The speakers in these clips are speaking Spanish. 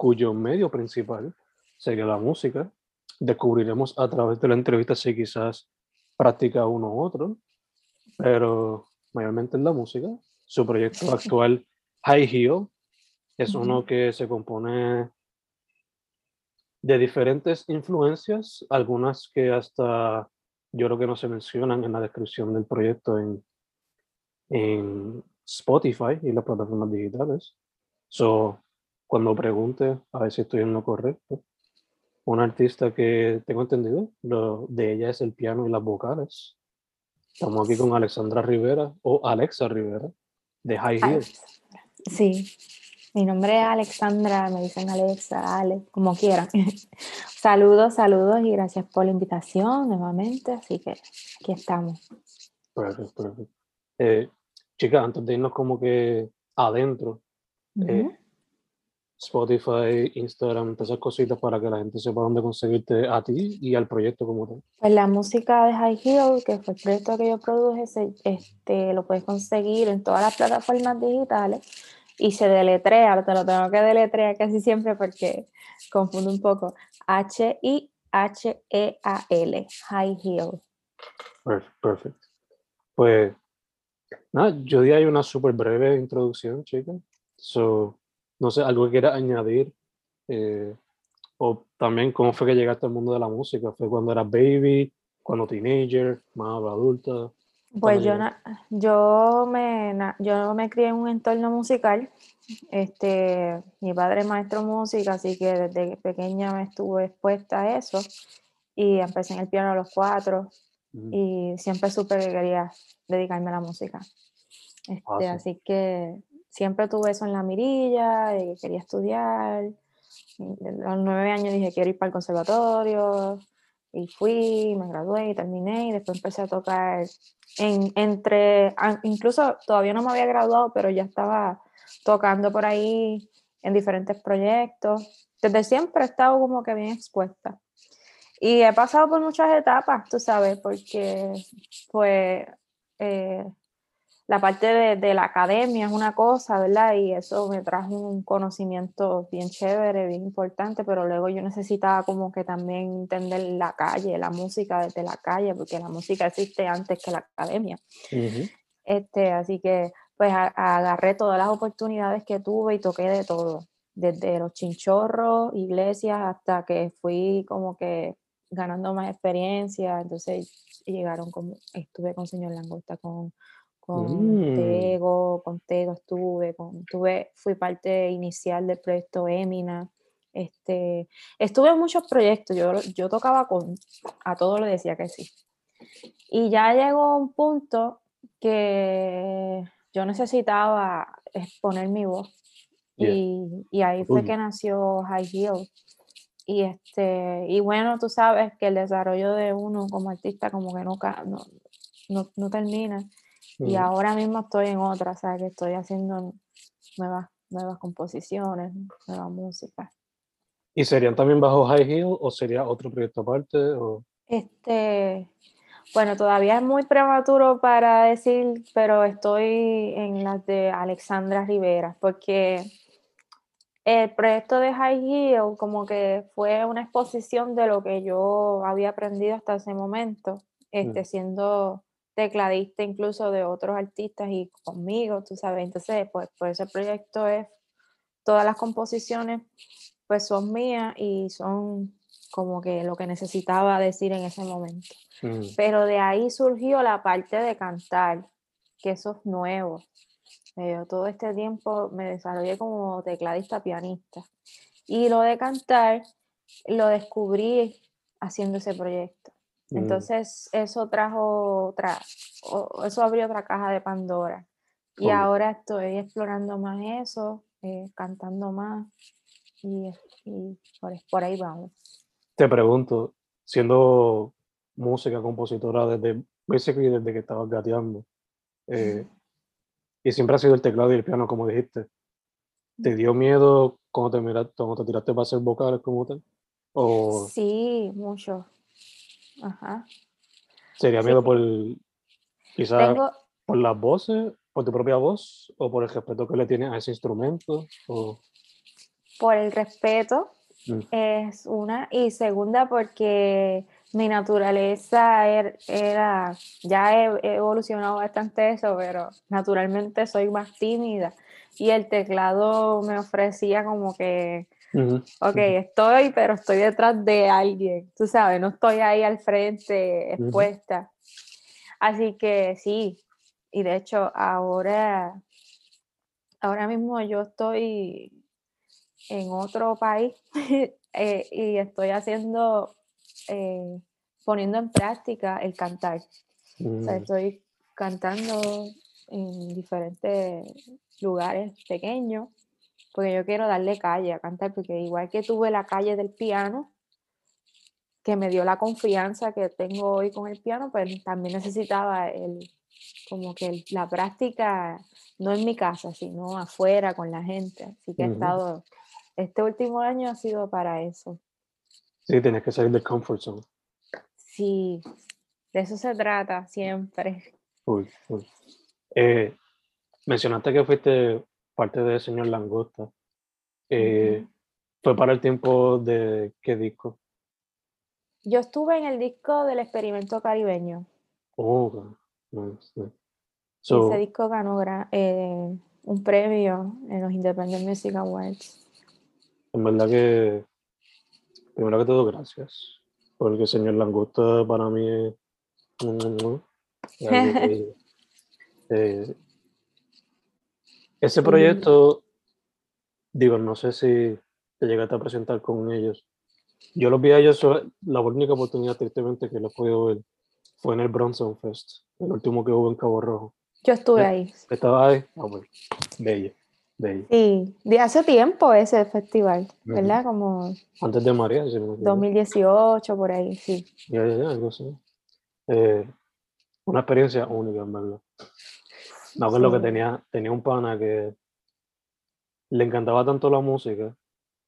cuyo medio principal sería la música. Descubriremos a través de la entrevista si quizás practica uno u otro, pero mayormente es la música. Su proyecto actual, High Heel, es uno que se compone de diferentes influencias, algunas que hasta yo creo que no se mencionan en la descripción del proyecto en, en Spotify y las plataformas digitales. So, cuando pregunte, a ver si estoy en lo correcto, un artista que tengo entendido, lo de ella es el piano y las vocales. Estamos aquí con Alexandra Rivera o Alexa Rivera de High Heel. Sí, mi nombre es Alexandra, me dicen Alexa, Ale, como quieran. saludos, saludos y gracias por la invitación nuevamente. Así que aquí estamos. Perfecto, perfecto. Eh, chicas, antes de irnos como que adentro, eh, Spotify, Instagram, todas esas cositas para que la gente sepa dónde conseguirte a ti y al proyecto como tal. Pues la música de High Heel, que fue el proyecto que yo produje, este, lo puedes conseguir en todas las plataformas digitales y se deletrea, te lo tengo que deletrear casi siempre porque confundo un poco. H-I-H-E-A-L, High Heel. Perfecto. Pues, nada, yo di ahí una súper breve introducción, chicas. So, no sé, algo que quieras añadir. Eh, o también cómo fue que llegaste al mundo de la música. ¿Fue cuando eras baby, cuando teenager, más adulta? Pues yo, yo, me, yo me crié en un entorno musical. Este, mi padre es maestro de música, así que desde pequeña me estuve expuesta a eso. Y empecé en el piano a los cuatro. Y siempre supe que quería dedicarme a la música. Este, Así que siempre tuve eso en la mirilla, y quería estudiar. A los nueve años dije, quiero ir para el conservatorio. Y fui, me gradué y terminé. Y después empecé a tocar en, entre, incluso todavía no me había graduado, pero ya estaba tocando por ahí en diferentes proyectos. Desde siempre he estado como que bien expuesta. Y he pasado por muchas etapas, tú sabes, porque pues eh, la parte de, la academia es una cosa, ¿verdad? Y eso me trajo un conocimiento bien chévere, bien importante, pero luego yo necesitaba como que también entender la calle, la música desde la calle, porque la música existe antes que la academia. este, así que pues agarré todas las oportunidades que tuve y toqué de todo, desde los chinchorros, iglesias, hasta que fui como que ganando más experiencia, entonces llegaron como, estuve con señor Langosta, con con mm. Tego, con Tego estuve, con, tuve, fui parte inicial del proyecto Emina. Este, estuve en muchos proyectos, yo, yo tocaba con, a todos le decía que sí. Y ya llegó un punto que yo necesitaba exponer mi voz. Y, y, ahí fue que nació High Heel. Y, este, y bueno, tú sabes que el desarrollo de uno como artista como que nunca, no, no, no termina. Y ahora mismo estoy en otra, o sea, que estoy haciendo nuevas, nuevas composiciones, nueva música. ¿Y serían también bajo High Heel o sería otro proyecto aparte? O... Este, bueno, todavía es muy prematuro para decir, pero estoy en las de Alexandra Rivera, porque el proyecto de High Heel como que fue una exposición de lo que yo había aprendido hasta ese momento, este, mm. siendo tecladista incluso de otros artistas y conmigo, tú sabes. Entonces, pues, pues ese proyecto es, todas las composiciones pues son mías y son como que lo que necesitaba decir en ese momento. Mm. Pero de ahí surgió la parte de cantar, que eso es nuevo. Yo todo este tiempo me desarrollé como tecladista pianista. Y lo de cantar lo descubrí haciendo ese proyecto. Mm. Entonces eso trajo otra, eso abrió otra caja de Pandora. Y ahora estoy explorando más eso, eh, cantando más y, por, ahí vamos. Te pregunto, siendo música, compositora desde, desde que estabas gateando, eh, y siempre ha sido el teclado y el piano, como dijiste, ¿te dio miedo cuando te, miraste, cuando te tiraste para hacer vocales como tal? ¿O... Sí, mucho. Ajá. ¿Sería miedo por quizás por las voces, por tu propia voz, o por el respeto que le tienes a ese instrumento? O por el respeto, mm. es una, y segunda porque mi naturaleza er, era, ya he, evolucionado bastante eso, pero naturalmente soy más tímida y el teclado me ofrecía como que, ok, estoy, pero estoy detrás de alguien, tú sabes, no estoy ahí al frente expuesta. Así que sí, y de hecho ahora, ahora mismo yo estoy en otro país eh, y estoy haciendo, eh, poniendo en práctica el cantar. O sea, mm. estoy cantando en diferentes lugares pequeños porque yo quiero darle calle a cantar, porque igual que tuve la calle del piano, que me dio la confianza que tengo hoy con el piano, pues también necesitaba el, como que la práctica, no en mi casa, sino afuera con la gente. Así que he estado este último año ha sido para eso. Sí, tienes que salir del comfort zone. Sí, de eso se trata siempre. Uy, uy. Eh, mencionaste que fuiste parte de Señor Langosta. Eh, ¿Fue para el tiempo de qué disco? Yo estuve en el disco del experimento caribeño. Oh, Ese disco ganó eh, un premio en los Independent Music Awards. En verdad que, primero que todo, gracias. Porque señor Langosta para mí es... Eh, ese proyecto, digo, no sé si te llegaste a presentar con ellos. Yo los vi a ellos, la única oportunidad tristemente que los pude ver fue en el Bronson Fest, el último que hubo en Cabo Rojo. Yo estuve ahí. ¿Estaba ahí? Ah, bueno, bello. Sí, de hace tiempo ese festival, ¿verdad? Como... Antes de María. 2018, por ahí, sí. Ya, ya, ya, algo así. Eh, una experiencia única, en verdad. No, que lo que tenía, tenía un pana que le encantaba tanto la música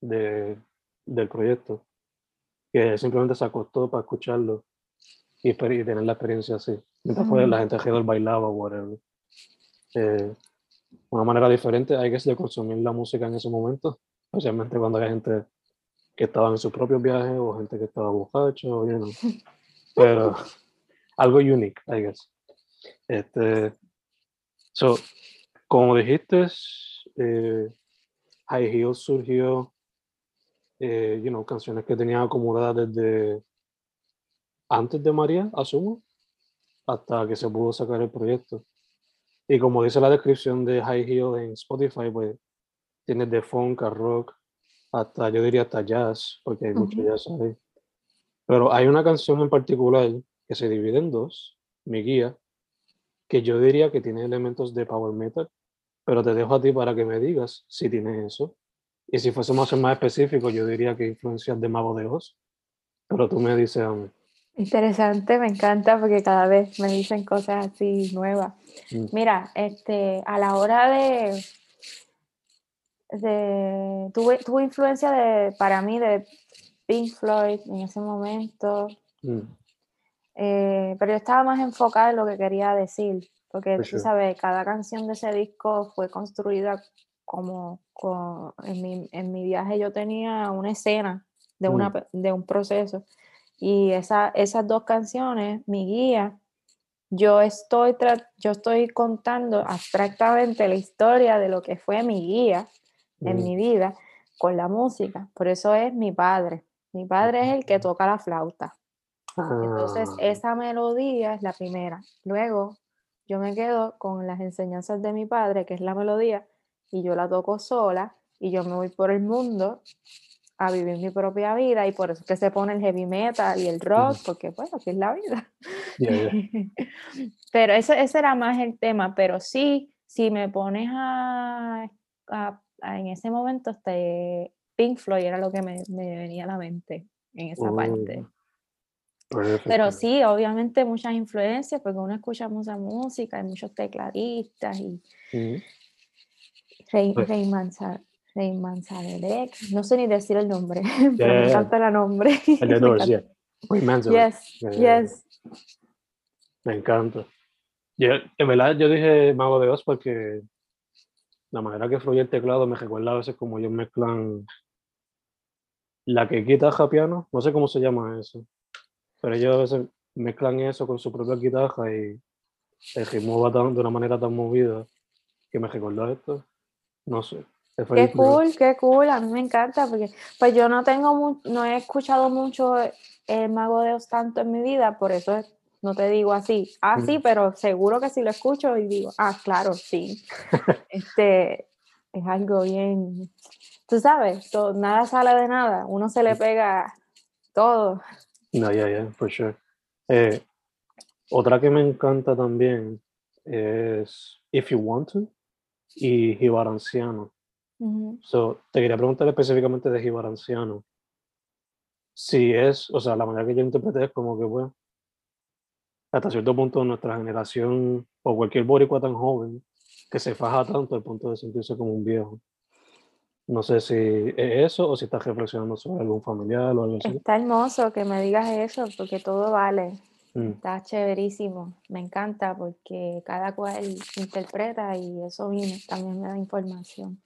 de, del proyecto que simplemente se acostó para escucharlo y, tener la experiencia así. Mientras la gente alrededor bailaba o whatever. Eh, una manera diferente, hay que de consumir la música en ese momento, especialmente cuando hay gente que estaba en sus propios viajes o gente que estaba borracho, you know. pero algo unique, I guess. Este, so, como dijiste, eh, High Heels surgió, eh, you know, canciones que tenía acumuladas desde antes de María, asumo, hasta que se pudo sacar el proyecto. Y como dice la descripción de High Heel en Spotify, pues tiene de funk a rock, hasta yo diría hasta jazz, porque hay mucho jazz ahí. Pero hay una canción en particular que se divide en dos, mi guía, que yo diría que tiene elementos de power metal, pero te dejo a ti para que me digas si tiene eso. Y si fuésemos más específico, yo diría que influencias de Mago de Oz, pero tú me dices a mí. Interesante, me encanta porque cada vez me dicen cosas así nuevas. Mm. Mira, este, a la hora de, de tuve, tuve influencia de, para mí de Pink Floyd en ese momento. Mm, Eh, pero yo estaba más enfocada en lo que quería decir, porque For tú sabes, cada canción de ese disco fue construida como, co- en, mi, en mi viaje yo tenía una escena de, una, Mm. de un proceso y esa, esas dos canciones, mi guía, yo estoy, yo estoy contando abstractamente la historia de lo que fue mi guía en mm, mi vida con la música, por eso es mi padre. Mi padre es el que toca la flauta. Entonces, ah, esa melodía es la primera. Luego, yo me quedo con las enseñanzas de mi padre, que es la melodía, y yo la toco sola, y yo me voy por el mundo a vivir mi propia vida, y por eso es que se pone el heavy metal y el rock, porque pues así es la vida. yeah, yeah. pero ese, ese era más el tema, pero sí, si me pones a, a- a- en ese momento, este, Pink Floyd era lo que me, me venía a la mente en esa parte. Perfecto. Pero sí, obviamente muchas influencias, porque uno escucha mucha música, hay muchos tecladistas y Mm, Rey, Pues- Rey, Manza- Rey Manzarek, no sé ni decir el nombre, pero me encanta el nombre. El de me Doors, encanta. yeah. Ray Manzarek. Yes, yes. Me encanta. Yo, en verdad, yo dije Mago de Oz porque la manera que fluye el teclado me recuerda a veces como ellos mezclan la que guitarra piano, no sé cómo se llama eso, pero ellos a veces mezclan eso con su propia guitarra y el ritmo va tan- de una manera tan movida que me recordó esto. No sé. Qué cool, qué cool, a mí me encanta porque pues yo no tengo no he escuchado mucho el Mago de Oz tanto en mi vida, por eso es- no te digo así, ah sí, pero seguro que si lo escucho y digo, ah claro, sí, este es algo bien, tú sabes, to- nada sale de nada, uno se le pega todo. No, ya, ya, for sure. Eh, otra que me encanta también es If You Want To y Jibar Anciano. Ujú. So, te quería preguntar específicamente de Jibar Anciano. Si es, o sea, la manera que yo interpreté es como que, bueno, hasta cierto punto nuestra generación o cualquier boricua tan joven que se faja tanto al punto de sentirse como un viejo. No sé si es eso o si estás reflexionando sobre algún familiar o algo así. Está hermoso que me digas eso porque todo vale. Mm, Está chéverísimo, me encanta porque cada cual interpreta y eso mismo también me da información.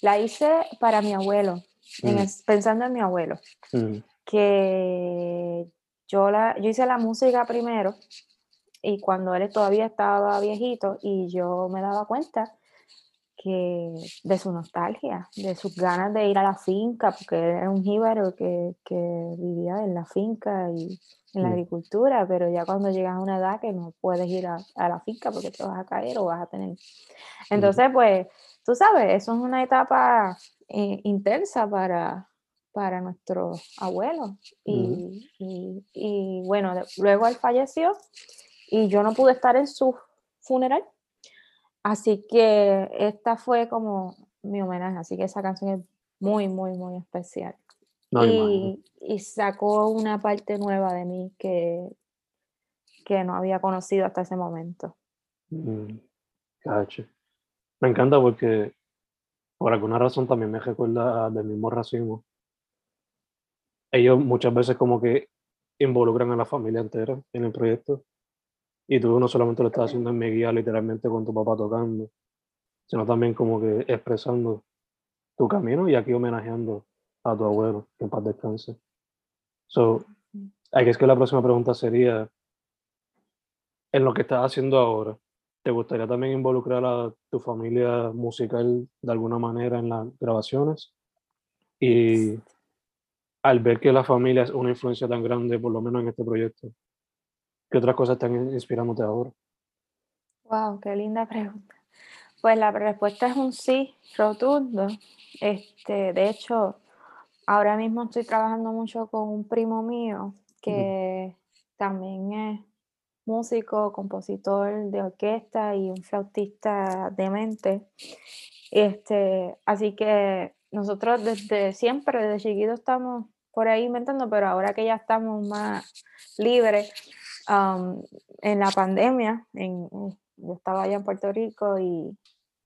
La hice para mi abuelo, en Mm. el- pensando en mi abuelo, mm, que yo, la, yo hice la música primero y cuando él todavía estaba viejito y yo me daba cuenta que de su nostalgia, de sus ganas de ir a la finca, porque él era un jíbaro que, que vivía en la finca y en la agricultura, pero ya cuando llegas a una edad que no puedes ir a, a la finca porque te vas a caer o vas a tener... Entonces, pues, tú sabes, eso es una etapa eh, intensa para, para nuestro abuelo. Y, y- y, bueno, luego él falleció y yo no pude estar en su funeral. Así que esta fue como mi homenaje, así que esa canción es muy, muy, muy especial. no, y, y sacó una parte nueva de mí que, que no había conocido hasta ese momento. Mm. Me encanta porque por alguna razón también me recuerda del mismo racismo. Ellos muchas veces como que involucran a la familia entera en el proyecto y tú no solamente lo estás haciendo en mi guía literalmente con tu papá tocando, sino también como que expresando tu camino y aquí homenajeando a tu abuelo, que en paz descanse. So, aquí es que la próxima pregunta sería, en lo que estás haciendo ahora, ¿te gustaría también involucrar a tu familia musical de alguna manera en las grabaciones? Y al ver que la familia es una influencia tan grande, por lo menos en este proyecto, ¿qué otras cosas están inspirándote ahora? Wow, qué linda pregunta. Pues la respuesta es un sí rotundo. Este, de hecho, ahora mismo estoy trabajando mucho con un primo mío que también es músico, compositor de orquesta y un flautista de mente. Este, así que nosotros desde siempre, desde chiquitos estamos por ahí inventando, pero ahora que ya estamos más libres, um, en la pandemia, en, yo estaba allá en Puerto Rico y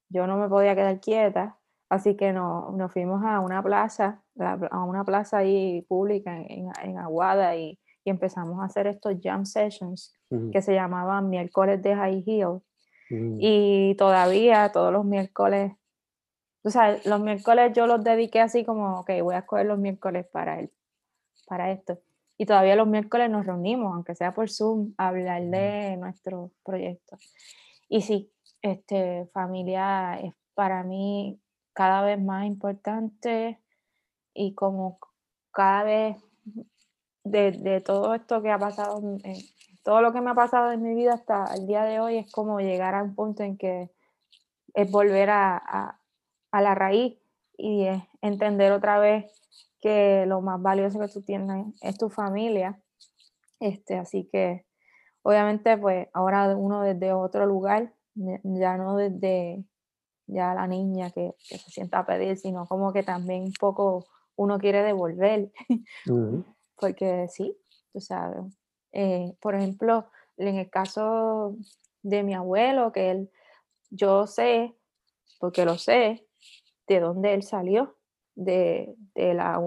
yo no me podía quedar quieta, Así que no, nos fuimos a una plaza, a una plaza ahí pública en, en Aguada y, y, empezamos a hacer estos jam sessions que se llamaban miércoles de high heel. Mm. Y todavía todos los miércoles, o sea, los miércoles yo los dediqué así como, ok, voy a escoger los miércoles para, el, para esto. Y todavía los miércoles nos reunimos, aunque sea por Zoom, a hablar de nuestro proyecto. Y sí, este, familia es para mí cada vez más importante y como cada vez de, todo esto que ha pasado, todo lo que me ha pasado en mi vida hasta el día de hoy es como llegar a un punto en que es volver a, la raíz y entender otra vez que lo más valioso que tú tienes es tu familia. Este, así que obviamente pues ahora uno desde otro lugar, ya no desde ya la niña que, se sienta a pedir, sino como que también un poco uno quiere devolver. Porque sí, tú sabes. Eh, por ejemplo, en el caso de mi abuelo, que él, yo sé, porque lo sé, de dónde él salió, de, la,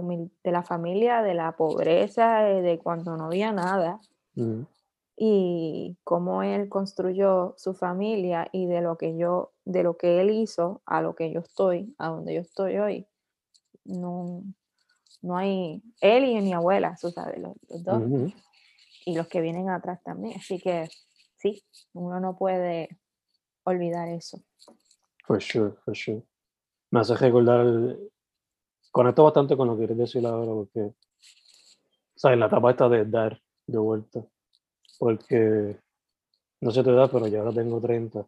de la familia, de la pobreza, de, cuando no había nada. Y cómo él construyó su familia y de lo que yo, de lo que él hizo a lo que yo estoy, a donde yo estoy hoy, no, no hay, él y mi abuela, tú sabes, los, dos, y los que vienen atrás también, así que sí, uno no puede olvidar eso. For sure, for sure. Me hace recordar, conecto bastante con lo que quieres decir ahora, porque, ¿sabes? La etapa esta de dar de vuelta porque no sé tu edad, pero ya ahora tengo 30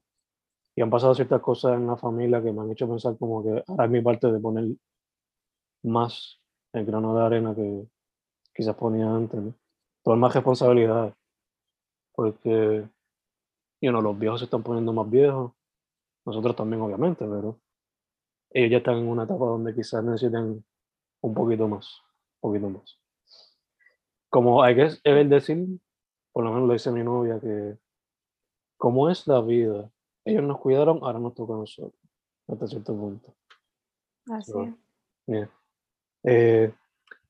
y han pasado ciertas cosas en la familia que me han hecho pensar como que ahora es mi parte de poner más el grano de arena que quizás ponía antes, ¿no? Tomar más responsabilidades, porque you know, los viejos se están poniendo más viejos, nosotros también obviamente, pero ellos ya están en una etapa donde quizás necesiten un poquito más, un poquito más. Como hay que decir por lo menos lo dice mi novia, que como es la vida, ellos nos cuidaron, ahora nos toca a nosotros, hasta cierto punto. Así eh,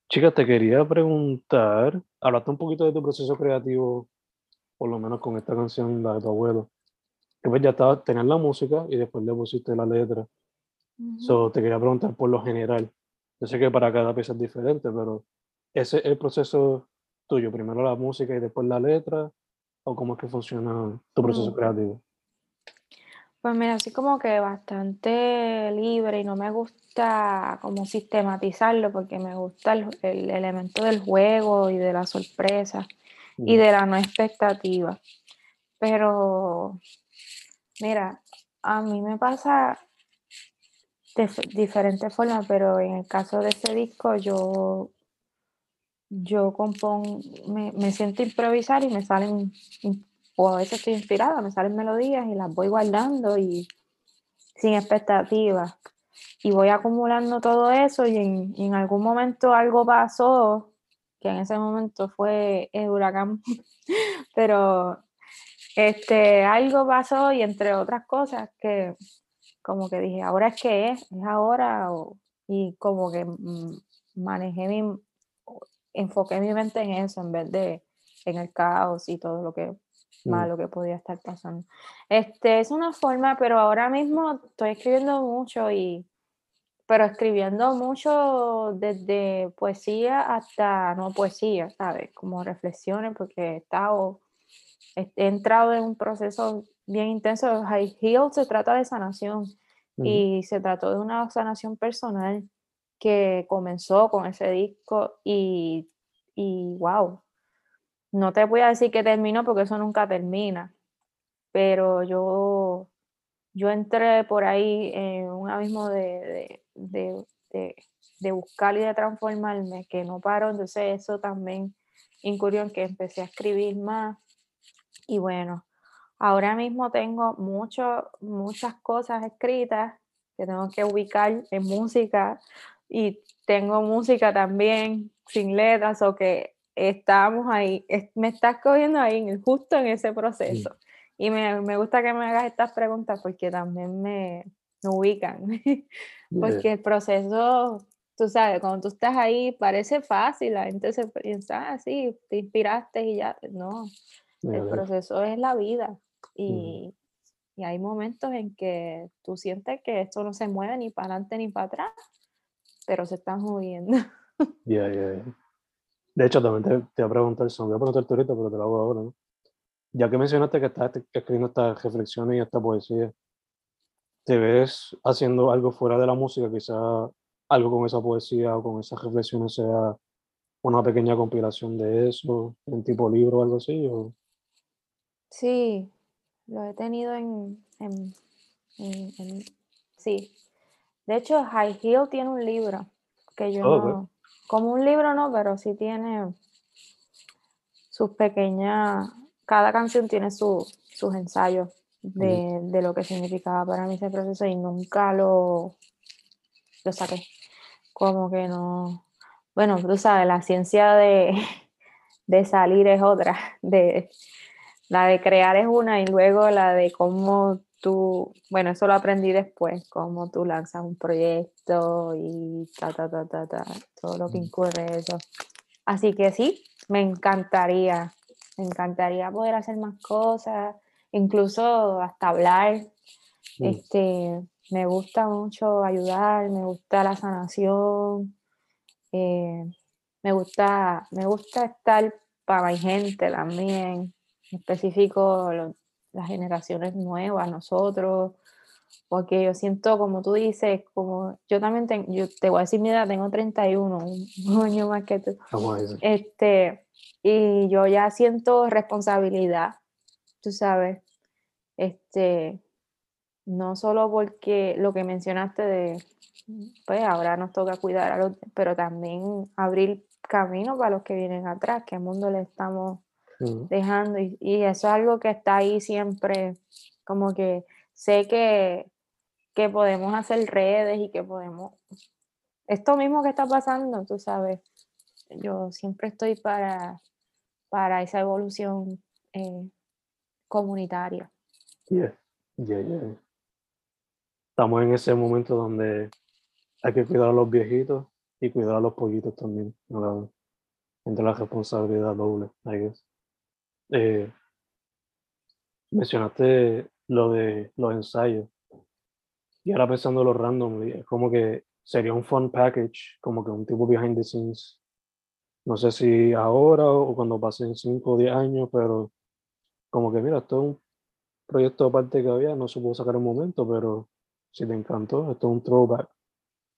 chica, te quería preguntar, hablaste un poquito de tu proceso creativo, por lo menos con esta canción, la de tu abuelo. Que pues ya estaba, tenías la música y después le pusiste la letra. So, te quería preguntar por lo general. Yo sé que para cada pieza es diferente, pero ese es el proceso tuyo? ¿Primero la música y después la letra? ¿O cómo es que funciona tu proceso mm. creativo? Pues mira, así como que bastante libre y no me gusta como sistematizarlo porque me gusta el, elemento del juego y de la sorpresa y de la no expectativa. Pero, mira, a mí me pasa de diferentes formas, pero en el caso de este disco yo yo compongo, me, me, siento improvisar y me salen, o a veces estoy inspirada, me salen melodías y las voy guardando y sin expectativas. Y voy acumulando todo eso y en, en algún momento algo pasó, que en ese momento fue el huracán, pero este, algo pasó y entre otras cosas que como que dije, ahora es que es, es ahora, y como que mm, manejé mi, enfoqué mi mente en eso en vez de en el caos y todo lo que mm. malo que podía estar pasando. Este es una forma, pero ahora mismo estoy escribiendo mucho y pero escribiendo mucho desde poesía hasta no poesía, ¿sabes? Como reflexiones porque he estado he entrado en un proceso bien intenso. High Heal se trata de sanación y se trató de una sanación personal que comenzó con ese disco y, y wow, no te voy a decir que terminó porque eso nunca termina, pero yo, yo entré por ahí en un abismo de, de, de, de, buscar y de transformarme que no paro, entonces eso también incurrió en que empecé a escribir más y bueno, ahora mismo tengo mucho, muchas cosas escritas que tengo que ubicar en música y tengo música también sin letras o que estamos ahí, me estás cogiendo ahí, justo en ese proceso. Y me, me, gusta que me hagas estas preguntas porque también me, me ubican. Porque el proceso, tú sabes, cuando tú estás ahí parece fácil, la gente se piensa, así, ah, te inspiraste y ya, no, el proceso es la vida. Y, y hay momentos en que tú sientes que esto no se mueve ni para adelante ni para atrás, pero se están moviendo. Ya, ya, De hecho, también te, te, voy a preguntar, voy a preguntar ahorita, pero te lo hago ahora, ¿no? Ya que mencionaste que estás escribiendo estas reflexiones y esta poesía, ¿te ves haciendo algo fuera de la música? Quizá algo con esa poesía o con esas reflexiones sea una pequeña compilación de eso, en tipo libro o algo así. ¿o? Sí, lo he tenido en, en, Sí. De hecho, High Hill tiene un libro que yo oh, no. Como un libro no, pero sí tiene sus pequeñas. Cada canción tiene sus ensayos de, de, lo que significaba para mí ese proceso y nunca lo, lo saqué. Como que no. Bueno, tú sabes, la ciencia de, de salir es otra. De, la de crear es una y luego la de cómo tú, bueno, eso lo aprendí después, cómo tú lanzas un proyecto y ta, ta, ta, ta, ta, todo lo que incurre eso. Así que sí, me encantaría, me encantaría poder hacer más cosas, incluso hasta hablar. Este, me gusta mucho ayudar, me gusta la sanación, eh, me gusta, me gusta estar para mi gente también específico las generaciones nuevas, nosotros, porque yo siento, como tú dices, como yo también tengo, yo te voy a decir mi edad, tengo 31, un año más que tú. Este, y yo ya siento responsabilidad, tú sabes, este, no solo porque lo que mencionaste de, pues ahora nos toca cuidar a los, pero también abrir camino para los que vienen atrás, que mundo le estamos dejando. Y, eso es algo que está ahí siempre, como que sé que, que podemos hacer redes y que podemos... Esto mismo que está pasando, tú sabes, yo siempre estoy para, para esa evolución eh, comunitaria. Estamos en ese momento donde hay que cuidar a los viejitos y cuidar a los pollitos también. Entre la responsabilidad doble, I guess. Eh, mencionaste lo de los ensayos. Y ahora pensando los random, es como que sería un fun package, como que un tipo behind the scenes. No sé si ahora o cuando pasen 5 o 10 años, pero como que mira, esto es un proyecto aparte que había, no se pudo sacar un momento, pero si te encantó, esto es un throwback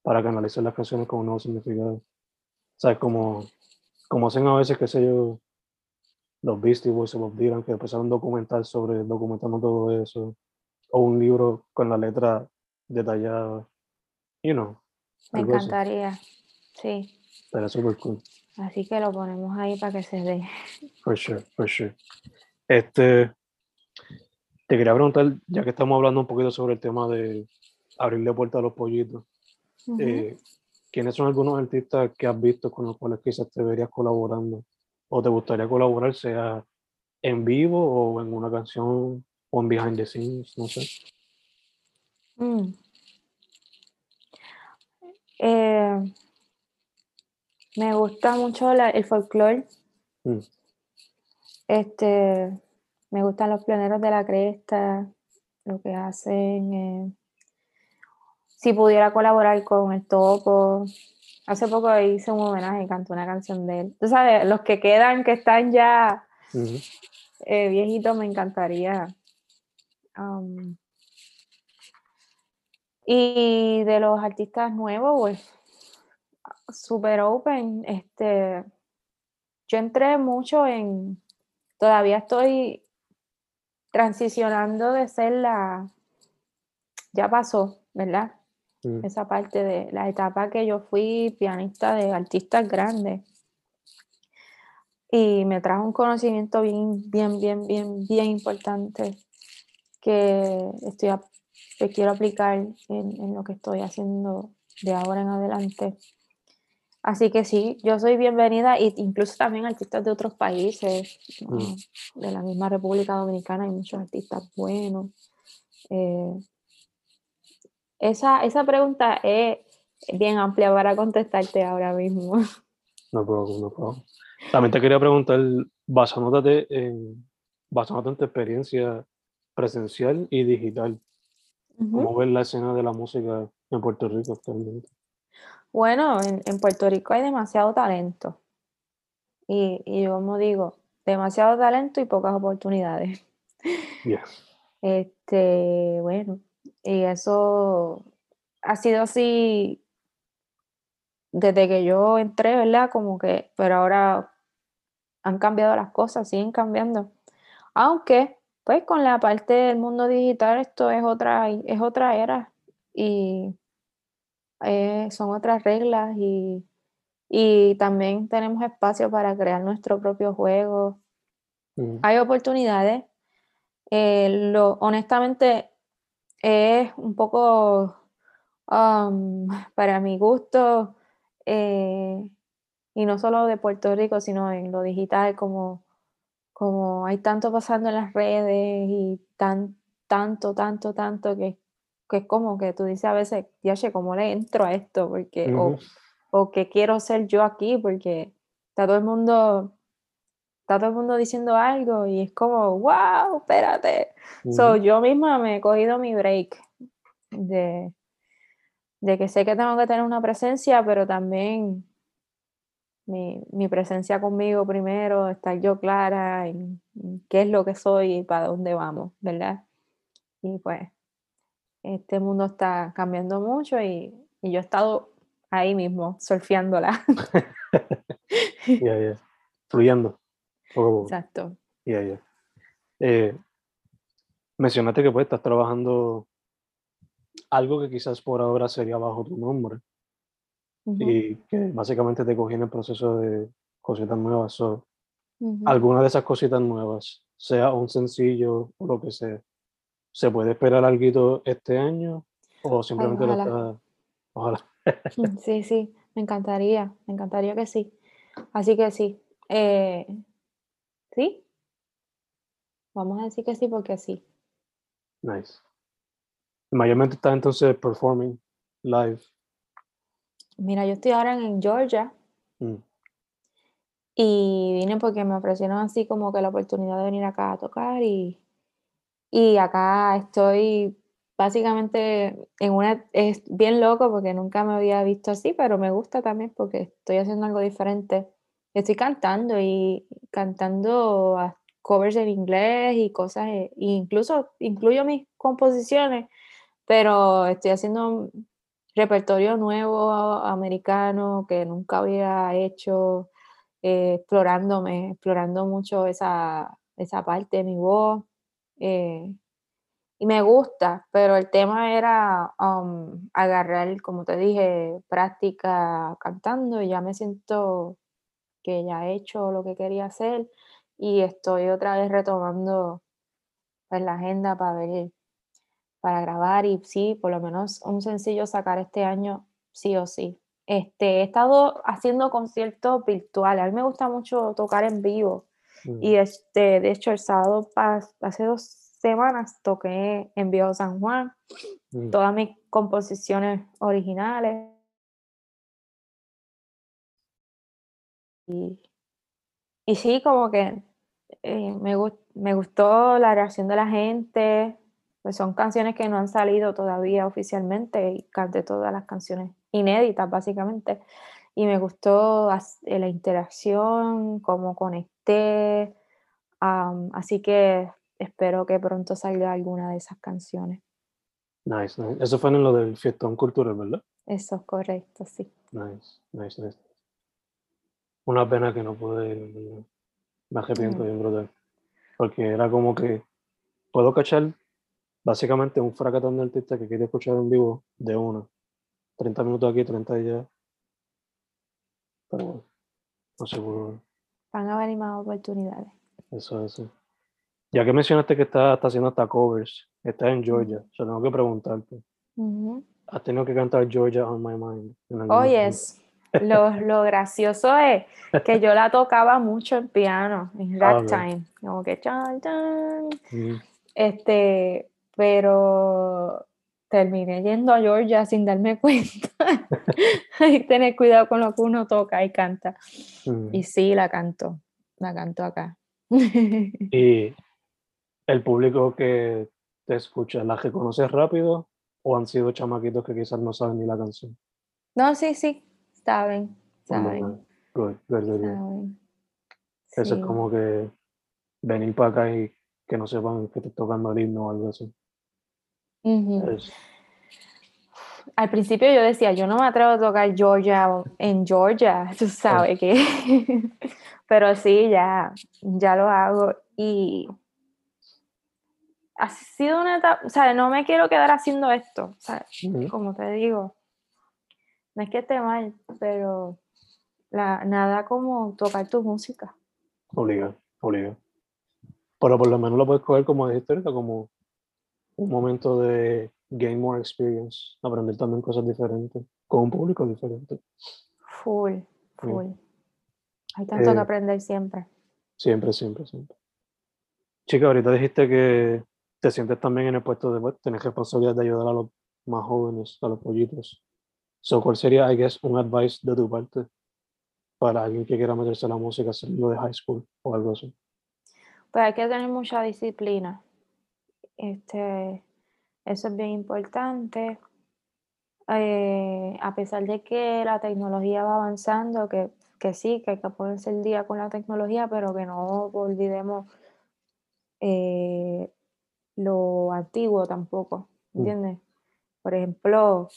para canalizar las canciones con un nuevo significado. O sea, como, como hacen a veces, qué sé yo, los Beastie Boys o Bob Dylan, que empezaron un documental sobre documentando todo eso, o un libro con la letra detallada, you know. Me encantaría, sí. Estaría súper cool. Así que lo ponemos ahí para que se dé. For sure, for sure. Este, te quería preguntar, ya que estamos hablando un poquito sobre el tema de abrirle puerta a los pollitos, eh, ¿quiénes son algunos artistas que has visto con los cuales quizás te verías colaborando? O te gustaría colaborar, sea en vivo o en una canción o en behind the scenes, no sé. Mm. Eh, me gusta mucho el folclore. Mm. Este, me gustan los pioneros de la cresta, lo que hacen. Eh, si pudiera colaborar con el topo, Hace poco hice un homenaje y canté una canción de él. Tú sabes, los que quedan, que están ya eh, viejitos, me encantaría. Um, y de los artistas nuevos, pues, super open. Este, yo entré mucho en, todavía estoy transicionando de ser la, ya pasó, ¿verdad? Mm. esa parte de la etapa que yo fui pianista de artistas grandes. Y me trajo un conocimiento bien, bien, bien, bien, bien importante que estoy que quiero aplicar en, en, lo que estoy haciendo de ahora en adelante. Así que sí, yo soy bienvenida e incluso también artistas de otros países, mm. de la misma República Dominicana hay muchos artistas buenos. Eh, esa, esa pregunta es bien amplia para contestarte ahora mismo. No puedo, no puedo. También te quería preguntar, basándote en, basándote en tu experiencia presencial y digital, ¿cómo ves la escena de la música en Puerto Rico actualmente? Bueno, en, en Puerto Rico hay demasiado talento. Y, y yo como digo, demasiado talento y pocas oportunidades. Este, bueno, y eso ha sido así desde que yo entré, ¿verdad? Como que, pero ahora han cambiado las cosas, siguen cambiando. Aunque, pues con la parte del mundo digital, esto es otra, es otra era y eh, son otras reglas y, y, también tenemos espacio para crear nuestro propio juego. Mm. Hay oportunidades. Eh, lo, honestamente, es un poco, um, para mi gusto, eh, y no solo de Puerto Rico, sino en lo digital, como, como hay tanto pasando en las redes y tan, tanto, tanto, tanto que, que es como que tú dices a veces, ya sé, ¿cómo le entro a esto? Porque, o, o qué quiero ser yo aquí, porque está todo el mundo está todo el mundo diciendo algo y es como, wow, espérate. So, yo misma me he cogido mi break de, de que sé que tengo que tener una presencia, pero también mi, mi presencia conmigo primero, estar yo clara en, qué es lo que soy y para dónde vamos, ¿verdad? Y pues este mundo está cambiando mucho y, y yo he estado ahí mismo, surfeándola. Ya, ya. Fluyendo. Exacto. Ya, ya. Eh, mencionaste que pues estás trabajando algo que quizás por ahora sería bajo tu nombre y que básicamente te cogí en el proceso de cositas nuevas. So, Alguna de esas cositas nuevas, sea un sencillo o lo que sea, ¿se puede esperar algo este año o simplemente lo está... Ojalá. sí, sí, me encantaría, me encantaría que sí. Así que sí, eh, sí, vamos a decir que sí porque sí. Nice. Mayormente está entonces performing live. Mira, yo estoy ahora en Georgia. Mm. Y vine porque me ofrecieron así como que la oportunidad de venir acá a tocar y, y acá estoy básicamente en una, es bien loco porque nunca me había visto así, pero me gusta también porque estoy haciendo algo diferente. Estoy cantando y cantando covers en inglés y cosas, e incluso incluyo mis composiciones pero estoy haciendo repertorio nuevo americano que nunca había hecho, eh, explorándome, explorando mucho esa, esa parte de mi voz. Eh, y me gusta, pero el tema era um, agarrar, como te dije, práctica cantando y ya me siento que ya he hecho lo que quería hacer y estoy otra vez retomando pues, la agenda para ver para grabar y sí, por lo menos un sencillo sacar este año, sí o sí. Este, he estado haciendo conciertos virtuales. A mí me gusta mucho tocar en vivo. Y mm. este, de hecho, el sábado, hace dos semanas, toqué en Vivo San Juan. Mm. Todas mis composiciones originales. Y, y sí, como que eh, me, me gustó la reacción de la gente, pues son canciones que no han salido todavía oficialmente y canté todas las canciones inéditas básicamente. Y me gustó eh, la interacción, cómo conecté. así que espero que pronto salga alguna de esas canciones. Nice, nice. Eso fue en lo del fiestón cultural, ¿verdad? Eso es correcto, sí. Nice, nice, nice. Una pena que no pude ir, me arrepiento mm. bien brutal. Porque era como que puedo cachar básicamente un fracatón de artista que quiere escuchar en vivo de uno. 30 minutos aquí, 30 allá. Pero bueno, no seguro. Van a venir más oportunidades. Eso, eso. Ya que mencionaste que está, está haciendo hasta covers, está en Georgia, yo tengo que preguntarte. ¿Has tenido que cantar Georgia on My Mind? Oh, yes. Lo, lo, gracioso es que yo la tocaba mucho en piano, en ah, ragtime. Como que chan, chan. Este, pero terminé yendo a Georgia sin darme cuenta. Hay que tener cuidado con lo que uno toca y canta. Mm. Y sí, la canto, la canto acá. Y el público que te escucha, ¿la reconoces rápido o han sido chamaquitos que quizás no saben ni la canción? No, sí, sí, saben, saben. Good, good, good, good. saben. Eso Sí. es como que venir para acá y que no sepan que te tocando el himno o algo así. Es- Al principio yo decía, yo no me atrevo a tocar Georgia en Georgia, tú sabes que. Pero sí, ya, ya lo hago. Y ha sido una etapa, o sea, no me quiero quedar haciendo esto, o sea, como te digo, no es que esté mal, pero la, nada como tocar tu música. Obliga, obliga. Pero por lo menos lo puedes coger como dijiste ahorita, como un momento de gain more experience, aprender también cosas diferentes, con un público diferente. Full, full. Hay tanto Eh, que aprender siempre. Siempre, siempre, siempre. Chica, ahorita dijiste que te sientes también en el puesto de pues, tener responsabilidad de ayudar a los más jóvenes, a los pollitos. So, ¿Cuál sería, I guess, un advice de tu parte para alguien que quiera meterse a la música, hacerlo de high school o algo así? Pues hay que tener mucha disciplina. Este, eso es bien importante. Eh, a pesar de que la tecnología va avanzando, que, que sí, que hay que ponerse el día con la tecnología, pero que no olvidemos eh, lo antiguo tampoco, Mm. Por ejemplo,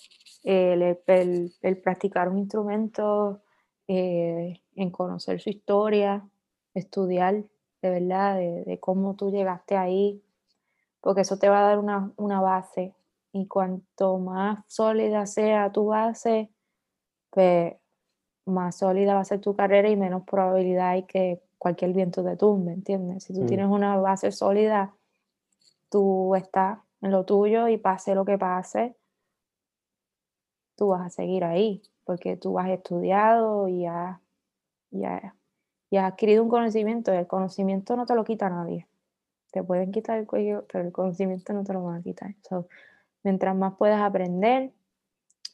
el, el- el practicar un instrumento, eh, en conocer su historia, estudiar de verdad, de, de cómo tú llegaste ahí, porque eso te va a dar una, una base. Y cuanto más sólida sea tu base, pues más sólida va a ser tu carrera y menos probabilidad hay que cualquier viento te tumbe, ¿entiendes? Si tú Mm. tienes una base sólida, tú estás en lo tuyo y pase lo que pase, tú vas a seguir ahí, porque tú has estudiado y has, y has- adquirido un conocimiento y el conocimiento no te lo quita nadie. Te pueden quitar el cuello, pero el conocimiento no te lo van a quitar. So, mientras más puedas aprender,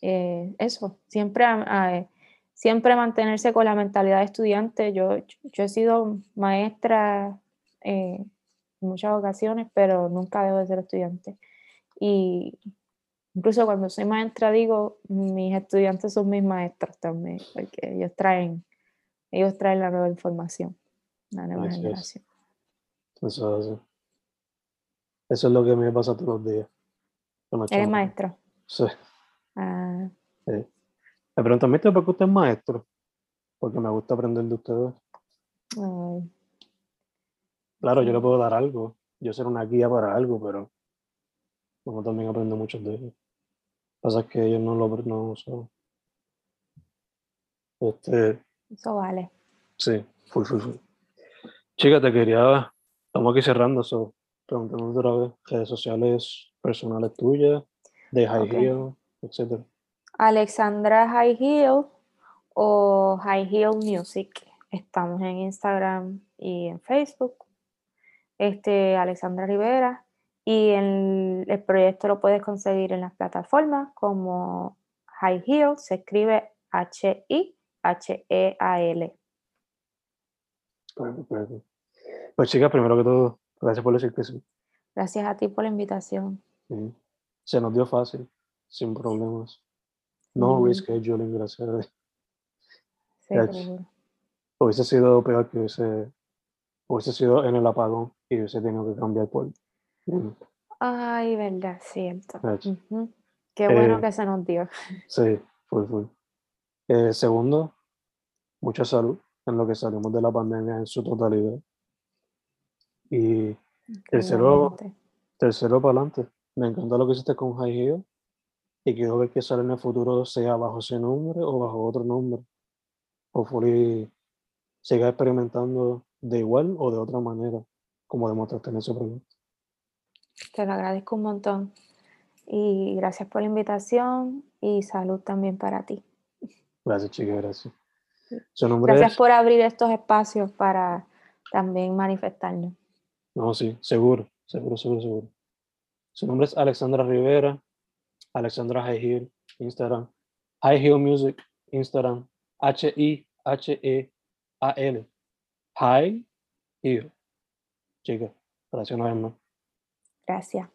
eh, eso, siempre, siempre mantenerse con la mentalidad de estudiante. Yo, yo he sido maestra eh, muchas ocasiones, pero nunca dejo de ser estudiante. Y incluso cuando soy maestra digo, mis estudiantes son mis maestros también, porque ellos traen, ellos traen la nueva información, la nueva Así es. generación. Eso, eso. Eso es lo que me pasa todos los días. ¿Eres maestro? Sí. Ah, Me preguntan, ¿viste por qué usted es maestro? Porque me gusta aprender de ustedes. ay, Claro, yo le puedo dar algo, yo ser una guía para algo, pero uno también aprende mucho de ellos. Pasa es que ellos no lo no, so- Este, eso vale. sí, full, full, full. Chica, te quería, estamos aquí cerrando, so, preguntándote otra vez, redes sociales personales tuyas, de High. Heel, etcétera. Alexandra High Heel o High Heel Music. Estamos en Instagram y en Facebook. Este, Alexandra Rivera. Y el, el proyecto lo puedes conseguir en las plataformas como High Heel, se escribe H-I-H-E-A-L. Perfecto. Pues chica, primero que todo, gracias por decir que sí. Gracias a ti por la invitación. Sí. Se nos dio fácil, sin problemas. No Mm. rescheduling, gracias a Dios. Sí. Hubiese sido peor que hubiese, hubiese sido en el apagón y hubiese tenido que cambiar por. Ay, verdad, cierto. Ujú. Qué bueno Eh, que se nos dio. Sí, full, full. Eh, segundo, mucha salud en lo que salimos de la pandemia en su totalidad. Y tercero, tercero para adelante. Me encanta lo que hiciste con Heel y quiero ver que sale en el futuro, sea bajo ese nombre o bajo otro nombre. Hopefully siga experimentando de igual o de otra manera, como demostraste en ese proyecto. Te lo agradezco un montón. Y gracias por la invitación y salud también para ti. Gracias, chica, gracias. Su nombre Gracias es. por abrir estos espacios para también manifestarnos. No, sí, seguro, seguro, seguro, seguro. Su nombre es Alexandra Rivera. Alexandra High Heel, Instagram. High Heel Music, Instagram. H-I-H-E-A-L. High Heel. Chicas, gracias una vez más. Gracias.